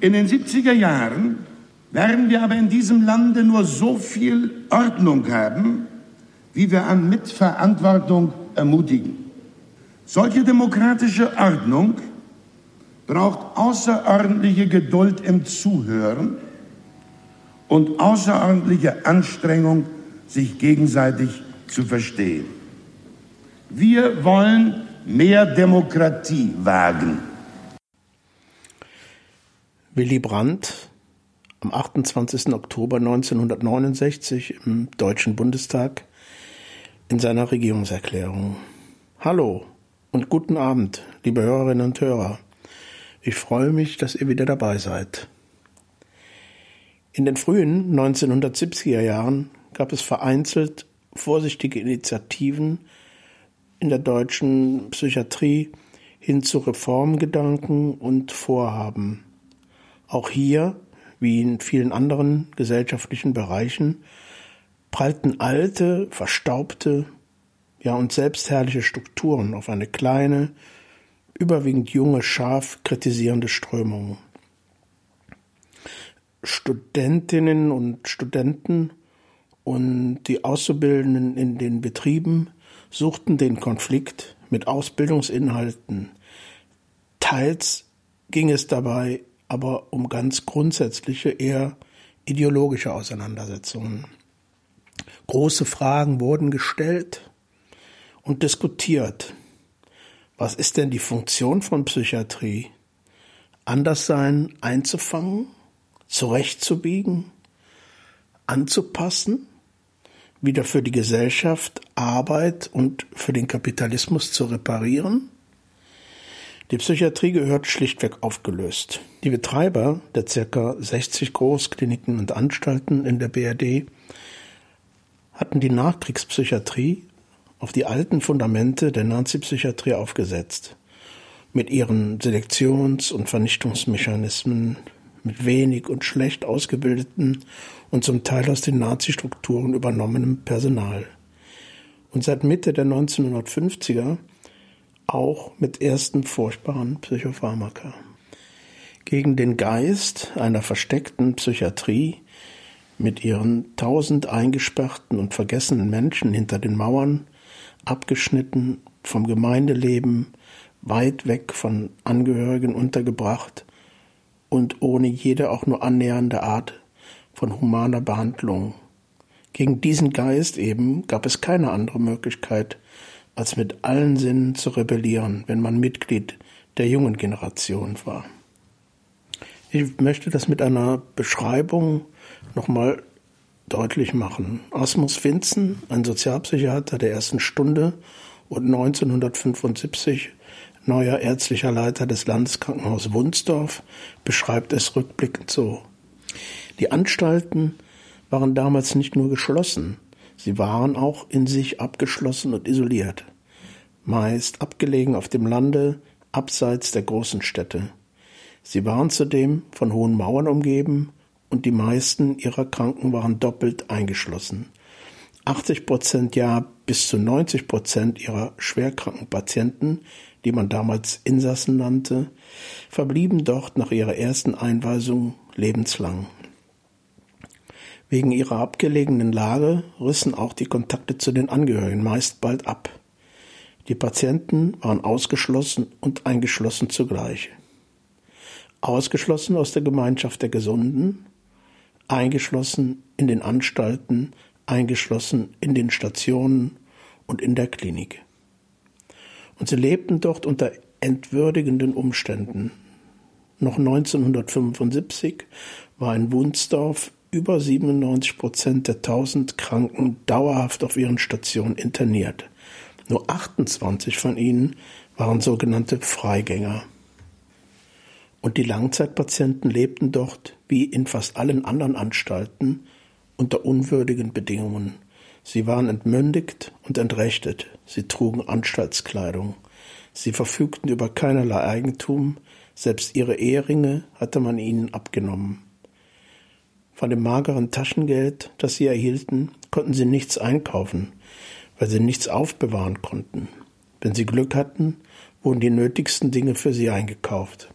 In den 70er Jahren werden wir aber in diesem Lande nur so viel Ordnung haben, wie wir an Mitverantwortung ermutigen. Solche demokratische Ordnung braucht außerordentliche Geduld im Zuhören und außerordentliche Anstrengung, sich gegenseitig zu verstehen. Wir wollen mehr Demokratie wagen. Willy Brandt am 28. Oktober 1969 im Deutschen Bundestag in seiner Regierungserklärung. Hallo und guten Abend, liebe Hörerinnen und Hörer. Ich freue mich, dass ihr wieder dabei seid. In den frühen 1970er Jahren gab es vereinzelt vorsichtige Initiativen in der deutschen Psychiatrie hin zu Reformgedanken und Vorhaben. Auch hier, wie in vielen anderen gesellschaftlichen Bereichen, prallten alte, verstaubte, ja und selbstherrliche Strukturen auf eine kleine, überwiegend junge, scharf kritisierende Strömung. Studentinnen und Studenten und die Auszubildenden in den Betrieben suchten den Konflikt mit Ausbildungsinhalten. Teils ging es dabei aber um ganz grundsätzliche, eher ideologische Auseinandersetzungen. Große Fragen wurden gestellt und diskutiert. Was ist denn die Funktion von Psychiatrie? Anderssein einzufangen, zurechtzubiegen, anzupassen, wieder für die Gesellschaft, Arbeit und für den Kapitalismus zu reparieren? Die Psychiatrie gehört schlichtweg aufgelöst. Die Betreiber der ca. 60 Großkliniken und Anstalten in der BRD hatten die Nachkriegspsychiatrie auf die alten Fundamente der Nazipsychiatrie aufgesetzt. Mit ihren Selektions- und Vernichtungsmechanismen, mit wenig und schlecht ausgebildeten und zum Teil aus den Nazi-Strukturen übernommenem Personal. Und seit Mitte der 1950er auch mit ersten furchtbaren Psychopharmaka. Gegen den Geist einer versteckten Psychiatrie mit ihren tausend eingesperrten und vergessenen Menschen hinter den Mauern, abgeschnitten vom Gemeindeleben, weit weg von Angehörigen untergebracht und ohne jede auch nur annähernde Art von humaner Behandlung. Gegen diesen Geist eben gab es keine andere Möglichkeit, als mit allen Sinnen zu rebellieren, wenn man Mitglied der jungen Generation war. Ich möchte das mit einer Beschreibung nochmal deutlich machen. Asmus Vinzen, ein Sozialpsychiater der ersten Stunde und 1975 neuer ärztlicher Leiter des Landeskrankenhauses Wunsdorf, beschreibt es rückblickend so. Die Anstalten waren damals nicht nur geschlossen, Sie waren auch in sich abgeschlossen und isoliert, meist abgelegen auf dem Lande, abseits der großen Städte. Sie waren zudem von hohen Mauern umgeben und die meisten ihrer Kranken waren doppelt eingeschlossen. 80 Prozent, ja bis zu 90 Prozent ihrer schwerkranken Patienten, die man damals Insassen nannte, verblieben dort nach ihrer ersten Einweisung lebenslang. Wegen ihrer abgelegenen Lage rissen auch die Kontakte zu den Angehörigen meist bald ab. Die Patienten waren ausgeschlossen und eingeschlossen zugleich. Ausgeschlossen aus der Gemeinschaft der Gesunden, eingeschlossen in den Anstalten, eingeschlossen in den Stationen und in der Klinik. Und sie lebten dort unter entwürdigenden Umständen. Noch 1975 war in Wunsdorf über 97 Prozent der 1000 Kranken dauerhaft auf ihren Stationen interniert. Nur 28 von ihnen waren sogenannte Freigänger. Und die Langzeitpatienten lebten dort, wie in fast allen anderen Anstalten, unter unwürdigen Bedingungen. Sie waren entmündigt und entrechtet, sie trugen Anstaltskleidung, sie verfügten über keinerlei Eigentum, selbst ihre Eheringe hatte man ihnen abgenommen. Von dem mageren Taschengeld, das sie erhielten, konnten sie nichts einkaufen, weil sie nichts aufbewahren konnten. Wenn sie Glück hatten, wurden die nötigsten Dinge für sie eingekauft.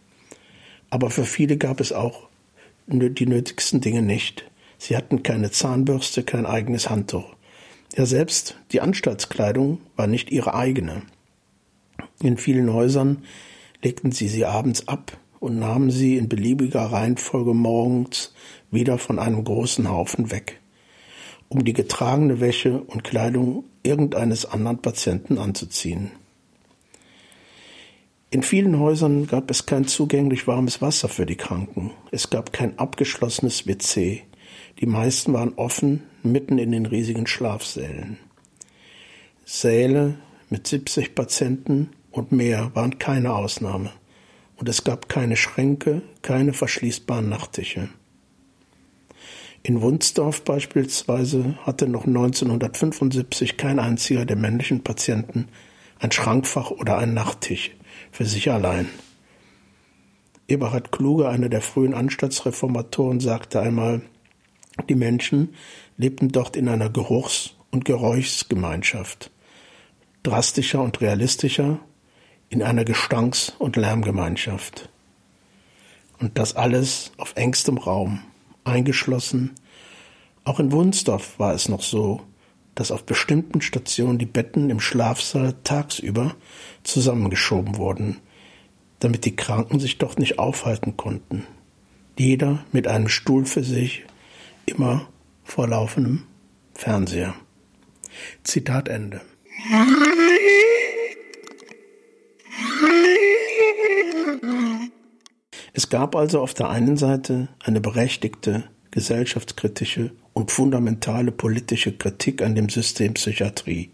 Aber für viele gab es auch die nötigsten Dinge nicht. Sie hatten keine Zahnbürste, kein eigenes Handtuch. Ja, selbst die Anstaltskleidung war nicht ihre eigene. In vielen Häusern legten sie sie abends ab und nahmen sie in beliebiger Reihenfolge morgens wieder von einem großen Haufen weg, um die getragene Wäsche und Kleidung irgendeines anderen Patienten anzuziehen. In vielen Häusern gab es kein zugänglich warmes Wasser für die Kranken. Es gab kein abgeschlossenes WC. Die meisten waren offen, mitten in den riesigen Schlafsälen. Säle mit 70 Patienten und mehr waren keine Ausnahme. Und es gab keine Schränke, keine verschließbaren Nachttische. In Wunsdorf beispielsweise hatte noch 1975 kein einziger der männlichen Patienten ein Schrankfach oder einen Nachttisch für sich allein. Eberhard Kluge, einer der frühen Anstaltsreformatoren, sagte einmal, die Menschen lebten dort in einer Geruchs- und Geräuschsgemeinschaft. Drastischer und realistischer in einer Gestanks- und Lärmgemeinschaft. Und das alles auf engstem Raum, eingeschlossen. Auch in Wunsdorf war es noch so, dass auf bestimmten Stationen die Betten im Schlafsaal tagsüber zusammengeschoben wurden, damit die Kranken sich dort nicht aufhalten konnten. Jeder mit einem Stuhl für sich, immer vor laufendem Fernseher. Zitat Ende. Es gab also auf der einen Seite eine berechtigte gesellschaftskritische und fundamentale politische Kritik an dem System Psychiatrie.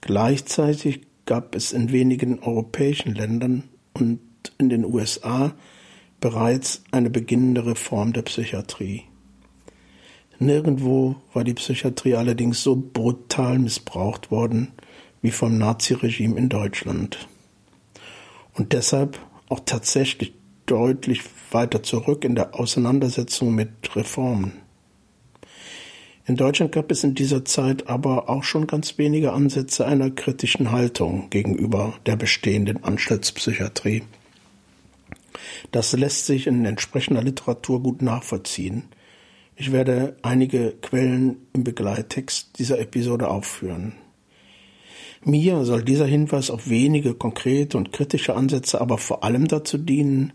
Gleichzeitig gab es in wenigen europäischen Ländern und in den USA bereits eine beginnende Reform der Psychiatrie. Nirgendwo war die Psychiatrie allerdings so brutal missbraucht worden wie vom Naziregime in Deutschland. Und deshalb auch tatsächlich deutlich weiter zurück in der Auseinandersetzung mit Reformen. In Deutschland gab es in dieser Zeit aber auch schon ganz wenige Ansätze einer kritischen Haltung gegenüber der bestehenden Anstaltspsychiatrie. Das lässt sich in entsprechender Literatur gut nachvollziehen. Ich werde einige Quellen im Begleittext dieser Episode aufführen. Mir soll dieser Hinweis auf wenige konkrete und kritische Ansätze aber vor allem dazu dienen,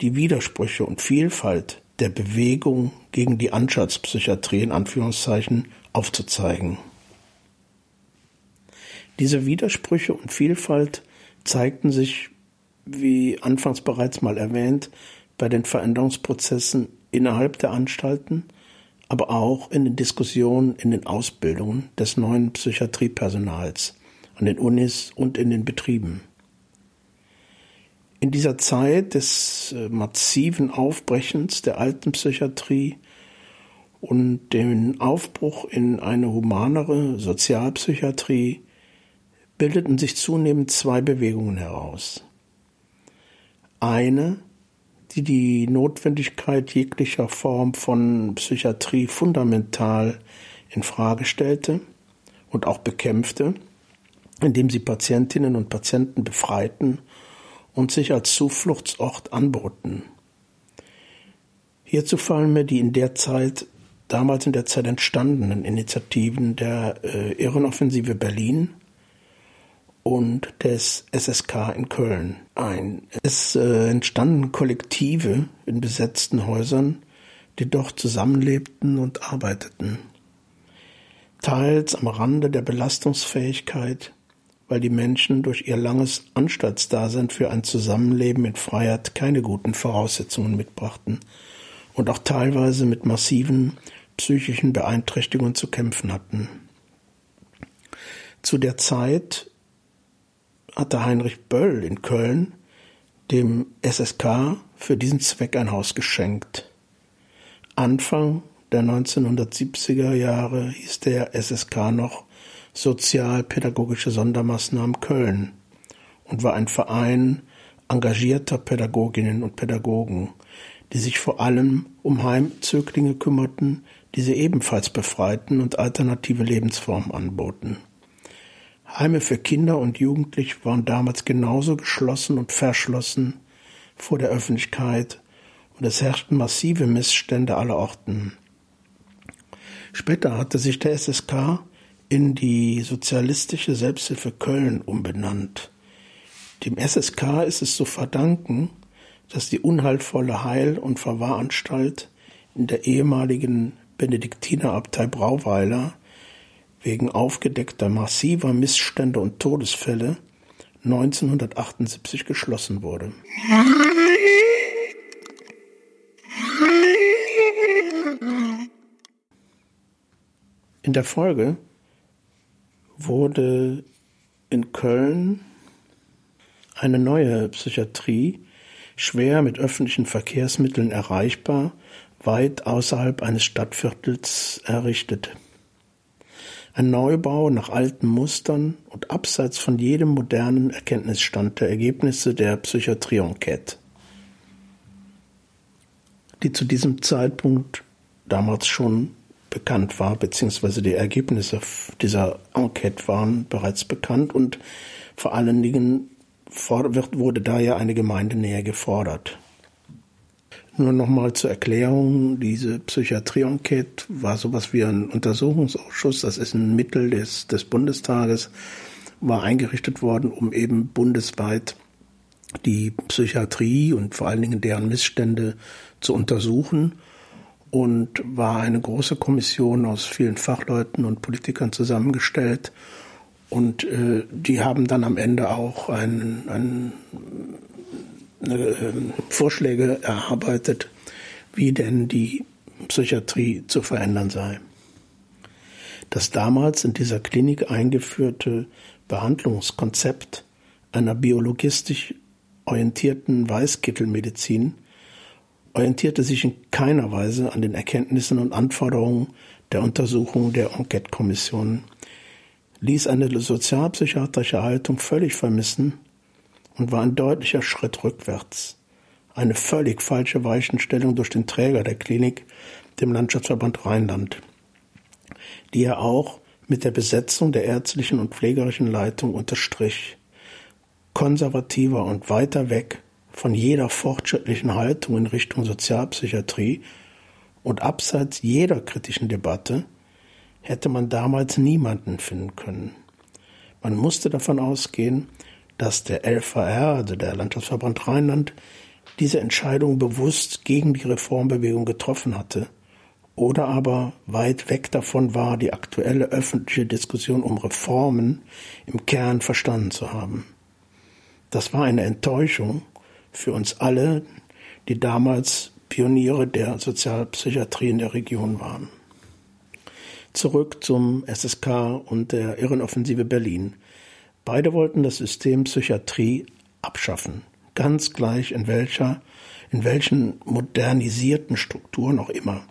die Widersprüche und Vielfalt der Bewegung gegen die Anstaltspsychiatrie in Anführungszeichen aufzuzeigen. Diese Widersprüche und Vielfalt zeigten sich, wie anfangs bereits mal erwähnt, bei den Veränderungsprozessen innerhalb der Anstalten, aber auch in den Diskussionen in den Ausbildungen des neuen Psychiatriepersonals an den Unis und in den Betrieben. In dieser Zeit des äh, massiven Aufbrechens der alten Psychiatrie und dem Aufbruch in eine humanere Sozialpsychiatrie bildeten sich zunehmend zwei Bewegungen heraus. Eine, die die Notwendigkeit jeglicher Form von Psychiatrie fundamental in Frage stellte und auch bekämpfte, indem sie Patientinnen und Patienten befreiten und sich als Zufluchtsort anboten. Hierzu fallen mir die in der Zeit, damals in der Zeit entstandenen Initiativen der äh, Irrenoffensive Berlin und des SSK in Köln ein. Es äh, entstanden Kollektive in besetzten Häusern, die dort zusammenlebten und arbeiteten. Teils am Rande der Belastungsfähigkeit, weil die Menschen durch ihr langes Anstaltsdasein für ein Zusammenleben in Freiheit keine guten Voraussetzungen mitbrachten und auch teilweise mit massiven psychischen Beeinträchtigungen zu kämpfen hatten. Zu der Zeit hatte Heinrich Böll in Köln dem SSK für diesen Zweck ein Haus geschenkt. Anfang der 1970er Jahre hieß der SSK noch Sozialpädagogische Sondermaßnahmen Köln und war ein Verein engagierter Pädagoginnen und Pädagogen, die sich vor allem um Heimzöglinge kümmerten, die sie ebenfalls befreiten und alternative Lebensformen anboten. Heime für Kinder und Jugendliche waren damals genauso geschlossen und verschlossen vor der Öffentlichkeit und es herrschten massive Missstände aller Orten. Später hatte sich der SSK in die Sozialistische Selbsthilfe Köln umbenannt. Dem SSK ist es zu verdanken, dass die unheilvolle Heil- und Verwahranstalt in der ehemaligen Benediktinerabtei Brauweiler wegen aufgedeckter massiver Missstände und Todesfälle 1978 geschlossen wurde. In der Folge wurde in Köln eine neue Psychiatrie, schwer mit öffentlichen Verkehrsmitteln erreichbar, weit außerhalb eines Stadtviertels errichtet. Ein Neubau nach alten Mustern und abseits von jedem modernen Erkenntnisstand der Ergebnisse der Psychiatrie-Enquete, die zu diesem Zeitpunkt damals schon bekannt war, beziehungsweise die Ergebnisse dieser Enquete waren bereits bekannt und vor allen Dingen wurde da ja eine Gemeindenähe gefordert. Nur nochmal zur Erklärung, diese Psychiatrie-Enquete war sowas wie ein Untersuchungsausschuss, das ist ein Mittel des, des Bundestages, war eingerichtet worden, um eben bundesweit die Psychiatrie und vor allen Dingen deren Missstände zu untersuchen und war eine große Kommission aus vielen Fachleuten und Politikern zusammengestellt. Und äh, die haben dann am Ende auch ein, ein, eine, äh, Vorschläge erarbeitet, wie denn die Psychiatrie zu verändern sei. Das damals in dieser Klinik eingeführte Behandlungskonzept einer biologistisch orientierten Weißkittelmedizin orientierte sich in keiner Weise an den Erkenntnissen und Anforderungen der Untersuchung der Enquete-Kommission, ließ eine sozialpsychiatrische Haltung völlig vermissen und war ein deutlicher Schritt rückwärts. Eine völlig falsche Weichenstellung durch den Träger der Klinik, dem Landschaftsverband Rheinland, die er auch mit der Besetzung der ärztlichen und pflegerischen Leitung unterstrich. Konservativer und weiter weg von jeder fortschrittlichen Haltung in Richtung Sozialpsychiatrie und abseits jeder kritischen Debatte hätte man damals niemanden finden können. Man musste davon ausgehen, dass der LVR, also der Landschaftsverband Rheinland, diese Entscheidung bewusst gegen die Reformbewegung getroffen hatte oder aber weit weg davon war, die aktuelle öffentliche Diskussion um Reformen im Kern verstanden zu haben. Das war eine Enttäuschung, für uns alle, die damals Pioniere der Sozialpsychiatrie in der Region waren. Zurück zum SSK und der Irrenoffensive Berlin. Beide wollten das System Psychiatrie abschaffen, ganz gleich in welcher, in welchen modernisierten Strukturen auch immer.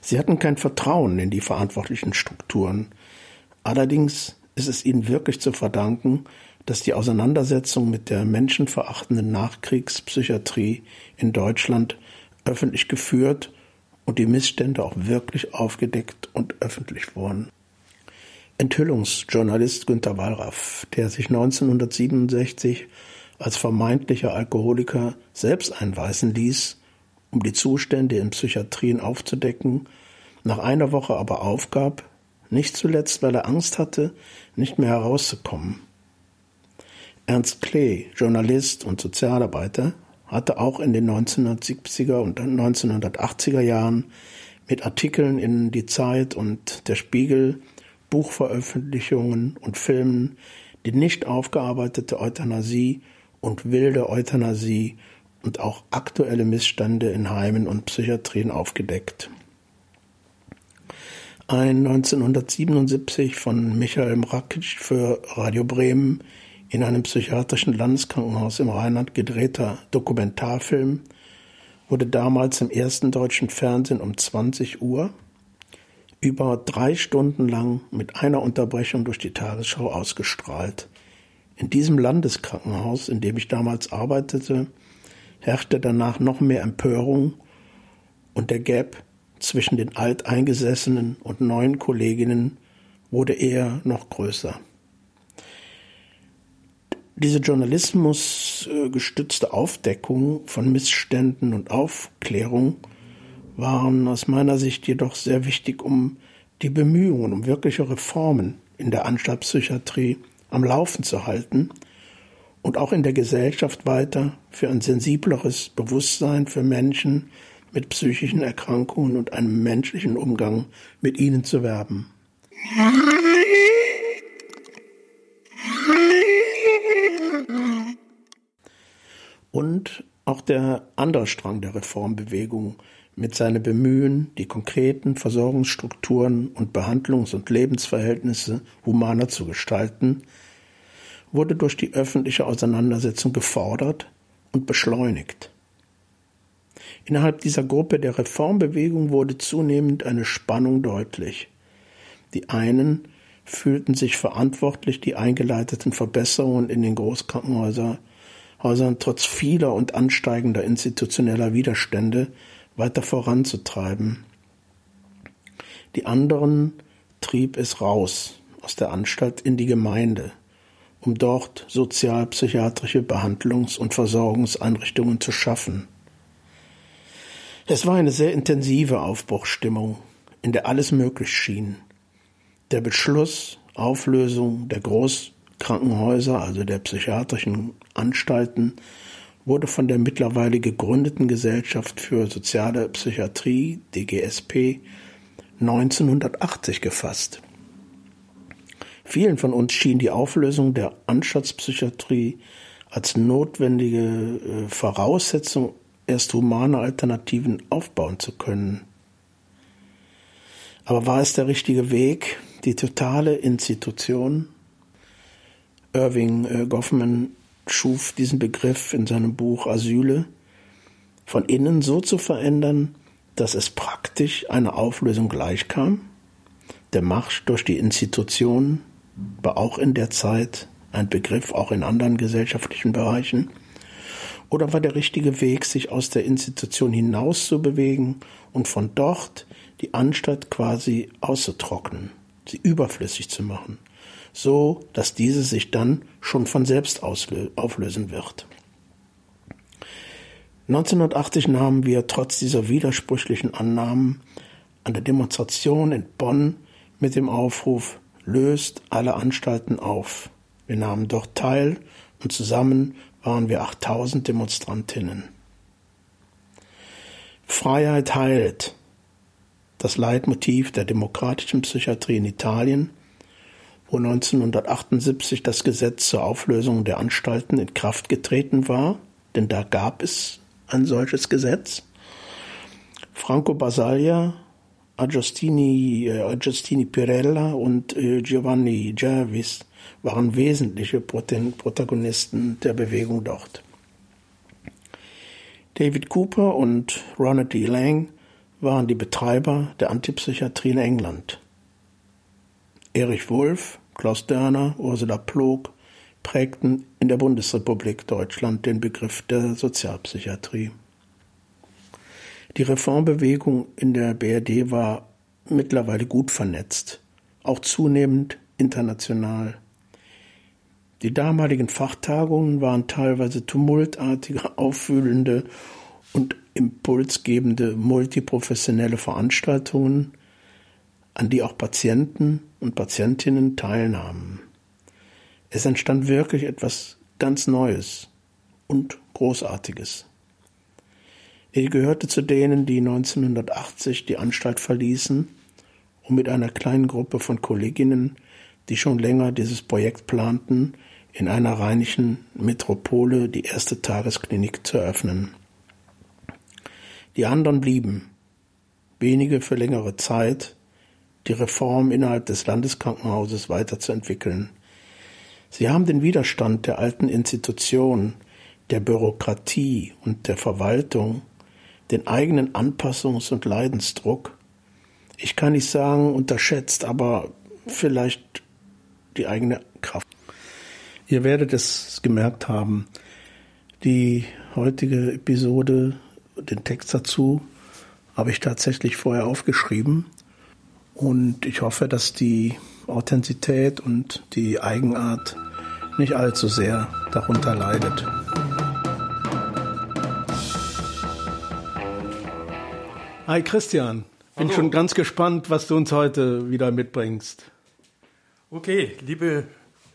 Sie hatten kein Vertrauen in die verantwortlichen Strukturen. Allerdings ist es ihnen wirklich zu verdanken, dass die Auseinandersetzung mit der menschenverachtenden Nachkriegspsychiatrie in Deutschland öffentlich geführt und die Missstände auch wirklich aufgedeckt und öffentlich wurden. Enthüllungsjournalist Günter Wallraff, der sich 1967 als vermeintlicher Alkoholiker selbst einweisen ließ, um die Zustände in Psychiatrien aufzudecken, nach einer Woche aber aufgab, nicht zuletzt, weil er Angst hatte, nicht mehr herauszukommen. Ernst Klee, Journalist und Sozialarbeiter, hatte auch in den 1970er und 1980er Jahren mit Artikeln in Die Zeit und Der Spiegel, Buchveröffentlichungen und Filmen die nicht aufgearbeitete Euthanasie und wilde Euthanasie und auch aktuelle Missstände in Heimen und Psychiatrien aufgedeckt. Ein 1977 von Michael Mrakic für Radio Bremen in einem psychiatrischen Landeskrankenhaus im Rheinland gedrehter Dokumentarfilm wurde damals im ersten deutschen Fernsehen um 20 Uhr über drei Stunden lang mit einer Unterbrechung durch die Tagesschau ausgestrahlt. In diesem Landeskrankenhaus, in dem ich damals arbeitete, herrschte danach noch mehr Empörung und der Gap zwischen den alteingesessenen und neuen Kolleginnen wurde eher noch größer. Diese journalismusgestützte Aufdeckung von Missständen und Aufklärung waren aus meiner Sicht jedoch sehr wichtig, um die Bemühungen um wirkliche Reformen in der Anstaltspsychiatrie am Laufen zu halten und auch in der Gesellschaft weiter für ein sensibleres Bewusstsein für Menschen mit psychischen Erkrankungen und einem menschlichen Umgang mit ihnen zu werben. Und auch der andere Strang der Reformbewegung mit seinem Bemühen, die konkreten Versorgungsstrukturen und Behandlungs- und Lebensverhältnisse humaner zu gestalten, wurde durch die öffentliche Auseinandersetzung gefordert und beschleunigt. Innerhalb dieser Gruppe der Reformbewegung wurde zunehmend eine Spannung deutlich. Die einen fühlten sich verantwortlich, die eingeleiteten Verbesserungen in den Großkrankenhäusern trotz vieler und ansteigender institutioneller Widerstände weiter voranzutreiben. Die anderen trieb es raus aus der Anstalt in die Gemeinde, um dort sozialpsychiatrische Behandlungs- und Versorgungseinrichtungen zu schaffen. Es war eine sehr intensive Aufbruchstimmung, in der alles möglich schien. Der Beschluss, Auflösung der Großkrankenhäuser, also der psychiatrischen Anstalten, wurde von der mittlerweile gegründeten Gesellschaft für soziale Psychiatrie, DGSP, 1980 gefasst. Vielen von uns schien die Auflösung der Anstaltspsychiatrie als notwendige äh, Voraussetzung, erst humane Alternativen aufbauen zu können. Aber war es der richtige Weg, die totale Institution? Irving äh, Goffman schuf diesen Begriff in seinem Buch Asyle von innen so zu verändern, dass es praktisch einer Auflösung gleichkam. Der Marsch durch die Institutionen war auch in der Zeit ein Begriff, auch in anderen gesellschaftlichen Bereichen. Oder war der richtige Weg, sich aus der Institution hinaus zu bewegen und von dort die Anstalt quasi auszutrocknen, sie überflüssig zu machen? So dass diese sich dann schon von selbst auflösen wird. 1980 nahmen wir trotz dieser widersprüchlichen Annahmen an der Demonstration in Bonn mit dem Aufruf Löst alle Anstalten auf. Wir nahmen dort teil und zusammen waren wir 8000 Demonstrantinnen. Freiheit heilt. Das Leitmotiv der demokratischen Psychiatrie in Italien wo 1978 das Gesetz zur Auflösung der Anstalten in Kraft getreten war, denn da gab es ein solches Gesetz. Franco Basaglia, Agostini, äh, Agostini Pirella und äh, Giovanni Gervis waren wesentliche Protagonisten der Bewegung dort. David Cooper und Ronald D. Lang waren die Betreiber der Antipsychiatrie in England. Erich Wulff, Klaus Dörner, Ursula Plog prägten in der Bundesrepublik Deutschland den Begriff der Sozialpsychiatrie. Die Reformbewegung in der BRD war mittlerweile gut vernetzt, auch zunehmend international. Die damaligen Fachtagungen waren teilweise tumultartige, auffühlende und impulsgebende multiprofessionelle Veranstaltungen, an die auch Patienten und Patientinnen teilnahmen. Es entstand wirklich etwas ganz Neues und Großartiges. Ich gehörte zu denen, die 1980 die Anstalt verließen, um mit einer kleinen Gruppe von Kolleginnen, die schon länger dieses Projekt planten, in einer rheinischen Metropole die erste Tagesklinik zu eröffnen. Die anderen blieben, wenige für längere Zeit, die Reform innerhalb des Landeskrankenhauses weiterzuentwickeln. Sie haben den Widerstand der alten Institutionen, der Bürokratie und der Verwaltung, den eigenen Anpassungs- und Leidensdruck, ich kann nicht sagen unterschätzt, aber vielleicht die eigene Kraft. Ihr werdet es gemerkt haben, die heutige Episode, den Text dazu, habe ich tatsächlich vorher aufgeschrieben und ich hoffe, dass die Authentizität und die Eigenart nicht allzu sehr darunter leidet. Hi Christian, bin Hallo. schon ganz gespannt, was du uns heute wieder mitbringst. Okay, liebe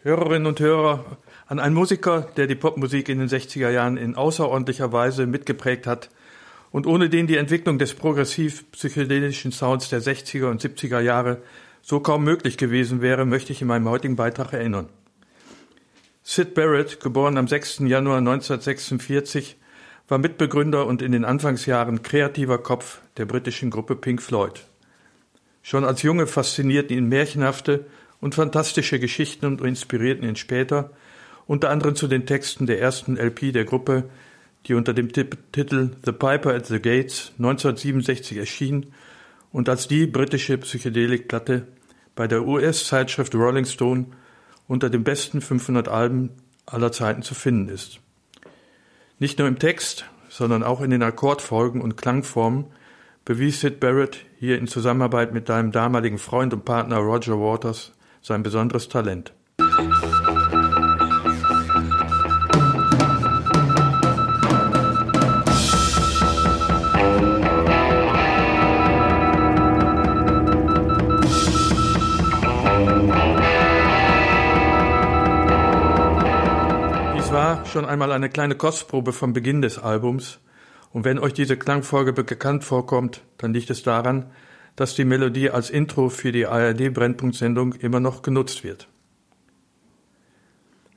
Hörerinnen und Hörer, an einen Musiker, der die Popmusik in den 60er Jahren in außerordentlicher Weise mitgeprägt hat und ohne den die Entwicklung des progressiv-psychedelischen Sounds der 60er und 70er Jahre so kaum möglich gewesen wäre, möchte ich in meinem heutigen Beitrag erinnern. Sid Barrett, geboren am 6. Januar 1946, war Mitbegründer und in den Anfangsjahren kreativer Kopf der britischen Gruppe Pink Floyd. Schon als Junge faszinierten ihn märchenhafte und fantastische Geschichten und inspirierten ihn später, unter anderem zu den Texten der ersten LP der Gruppe, die unter dem Titel The Piper at the Gates 1967 erschien und als die britische Psychedelikplatte bei der US-Zeitschrift Rolling Stone unter den besten 500 Alben aller Zeiten zu finden ist. Nicht nur im Text, sondern auch in den Akkordfolgen und Klangformen bewies Sid Barrett hier in Zusammenarbeit mit deinem damaligen Freund und Partner Roger Waters sein besonderes Talent. Schon einmal eine kleine Kostprobe vom Beginn des Albums, und wenn euch diese Klangfolge bekannt vorkommt, dann liegt es daran, dass die Melodie als Intro für die ARD-Brennpunktsendung immer noch genutzt wird.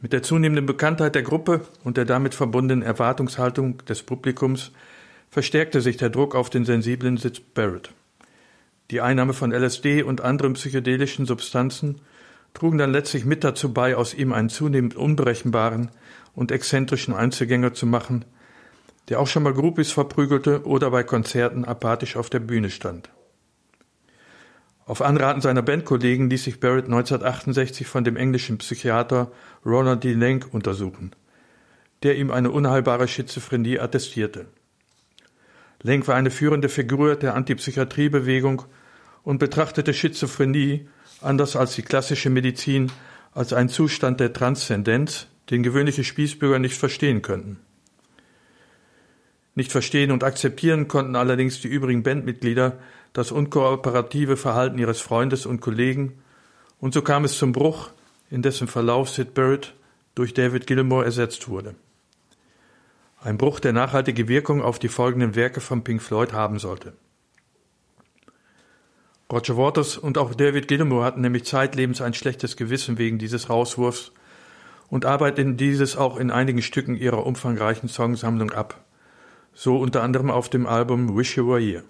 Mit der zunehmenden Bekanntheit der Gruppe und der damit verbundenen Erwartungshaltung des Publikums verstärkte sich der Druck auf den sensiblen Sitz Barrett. Die Einnahme von LSD und anderen psychedelischen Substanzen trugen dann letztlich mit dazu bei, aus ihm einen zunehmend unberechenbaren und exzentrischen Einzelgänger zu machen, der auch schon mal Groupies verprügelte oder bei Konzerten apathisch auf der Bühne stand. Auf Anraten seiner Bandkollegen ließ sich Barrett 1968 von dem englischen Psychiater Ronald D. Lenk untersuchen, der ihm eine unheilbare Schizophrenie attestierte. Lenk war eine führende Figur der Antipsychiatriebewegung und betrachtete Schizophrenie, anders als die klassische Medizin, als einen Zustand der Transzendenz, den gewöhnliche Spießbürger nicht verstehen könnten. Nicht verstehen und akzeptieren konnten allerdings die übrigen Bandmitglieder das unkooperative Verhalten ihres Freundes und Kollegen, und so kam es zum Bruch, in dessen Verlauf Sid Barrett durch David Gilmour ersetzt wurde. Ein Bruch, der nachhaltige Wirkung auf die folgenden Werke von Pink Floyd haben sollte. Roger Waters und auch David Gilmour hatten nämlich zeitlebens ein schlechtes Gewissen wegen dieses Rauswurfs und arbeiten dieses auch in einigen Stücken ihrer umfangreichen Songsammlung ab, so unter anderem auf dem Album Wish You Were Here.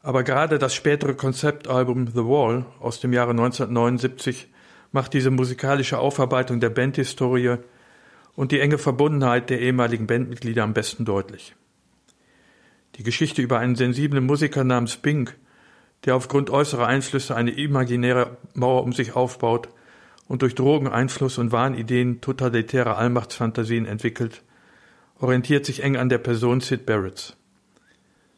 Aber gerade das spätere Konzeptalbum The Wall aus dem Jahre 1979 macht diese musikalische Aufarbeitung der Bandhistorie und die enge Verbundenheit der ehemaligen Bandmitglieder am besten deutlich. Die Geschichte über einen sensiblen Musiker namens Pink, der aufgrund äußerer Einflüsse eine imaginäre Mauer um sich aufbaut und durch Drogeneinfluss und Wahnideen totalitäre Allmachtsfantasien entwickelt, orientiert sich eng an der Person Sid Barretts.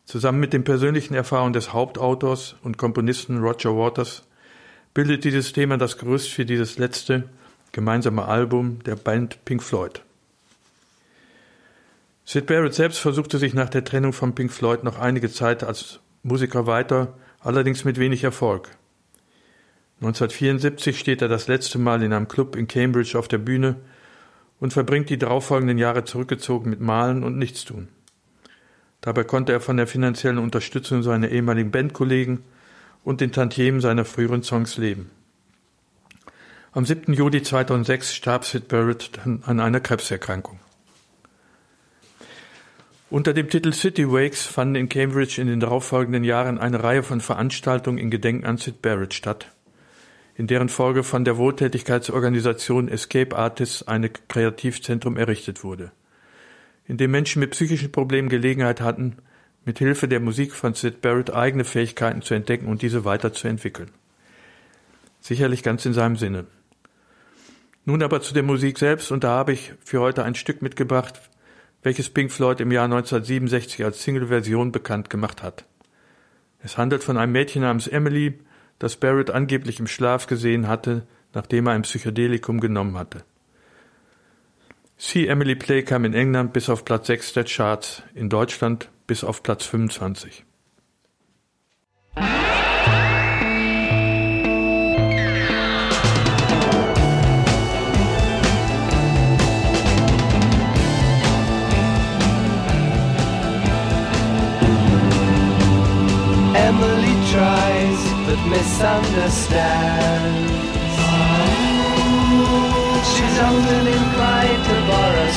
Zusammen mit den persönlichen Erfahrungen des Hauptautors und Komponisten Roger Waters bildet dieses Thema das Gerüst für dieses letzte gemeinsame Album der Band Pink Floyd. Sid Barrett selbst versuchte sich nach der Trennung von Pink Floyd noch einige Zeit als Musiker weiter, allerdings mit wenig Erfolg. 1974 steht er das letzte Mal in einem Club in Cambridge auf der Bühne und verbringt die darauffolgenden Jahre zurückgezogen mit Malen und Nichtstun. Dabei konnte er von der finanziellen Unterstützung seiner ehemaligen Bandkollegen und den Tantiemen seiner früheren Songs leben. Am 7. Juli 2006 starb Sid Barrett an einer Krebserkrankung. Unter dem Titel City Wakes fanden in Cambridge in den darauffolgenden Jahren eine Reihe von Veranstaltungen in Gedenken an Sid Barrett statt in deren Folge von der Wohltätigkeitsorganisation Escape Artists ein Kreativzentrum errichtet wurde, in dem Menschen mit psychischen Problemen Gelegenheit hatten, mit Hilfe der Musik von Sid Barrett eigene Fähigkeiten zu entdecken und diese weiterzuentwickeln. Sicherlich ganz in seinem Sinne. Nun aber zu der Musik selbst, und da habe ich für heute ein Stück mitgebracht, welches Pink Floyd im Jahr 1967 als Single-Version bekannt gemacht hat. Es handelt von einem Mädchen namens Emily, das Barrett angeblich im Schlaf gesehen hatte, nachdem er ein Psychedelikum genommen hatte. See Emily Play kam in England bis auf Platz 6 der Charts, in Deutschland bis auf Platz 25. But misunderstands. She's often inclined to borrow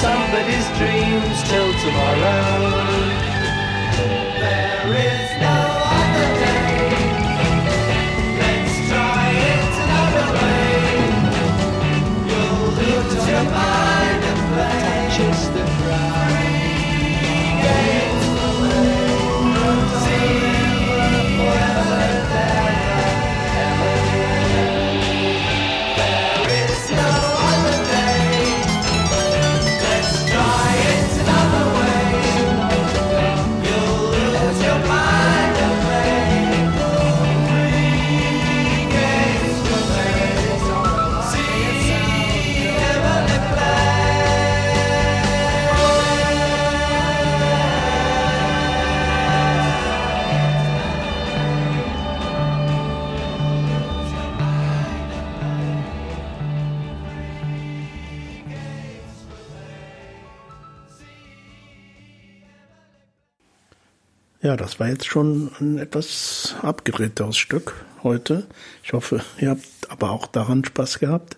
Ja, das war jetzt schon ein etwas abgedrehteres Stück heute. Ich hoffe, ihr habt aber auch daran Spaß gehabt.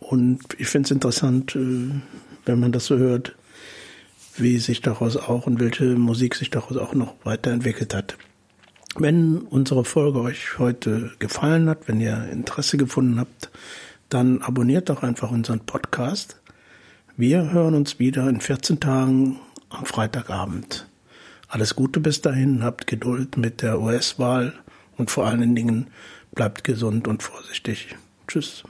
Und ich finde es interessant, äh, wenn man das so hört, wie sich daraus auch und welche Musik sich daraus auch noch weiterentwickelt hat. Wenn unsere Folge euch heute gefallen hat, wenn ihr Interesse gefunden habt, dann abonniert doch einfach unseren Podcast. Wir hören uns wieder in 14 Tagen am Freitagabend. Alles Gute bis dahin, habt Geduld mit der US-Wahl und vor allen Dingen bleibt gesund und vorsichtig. Tschüss.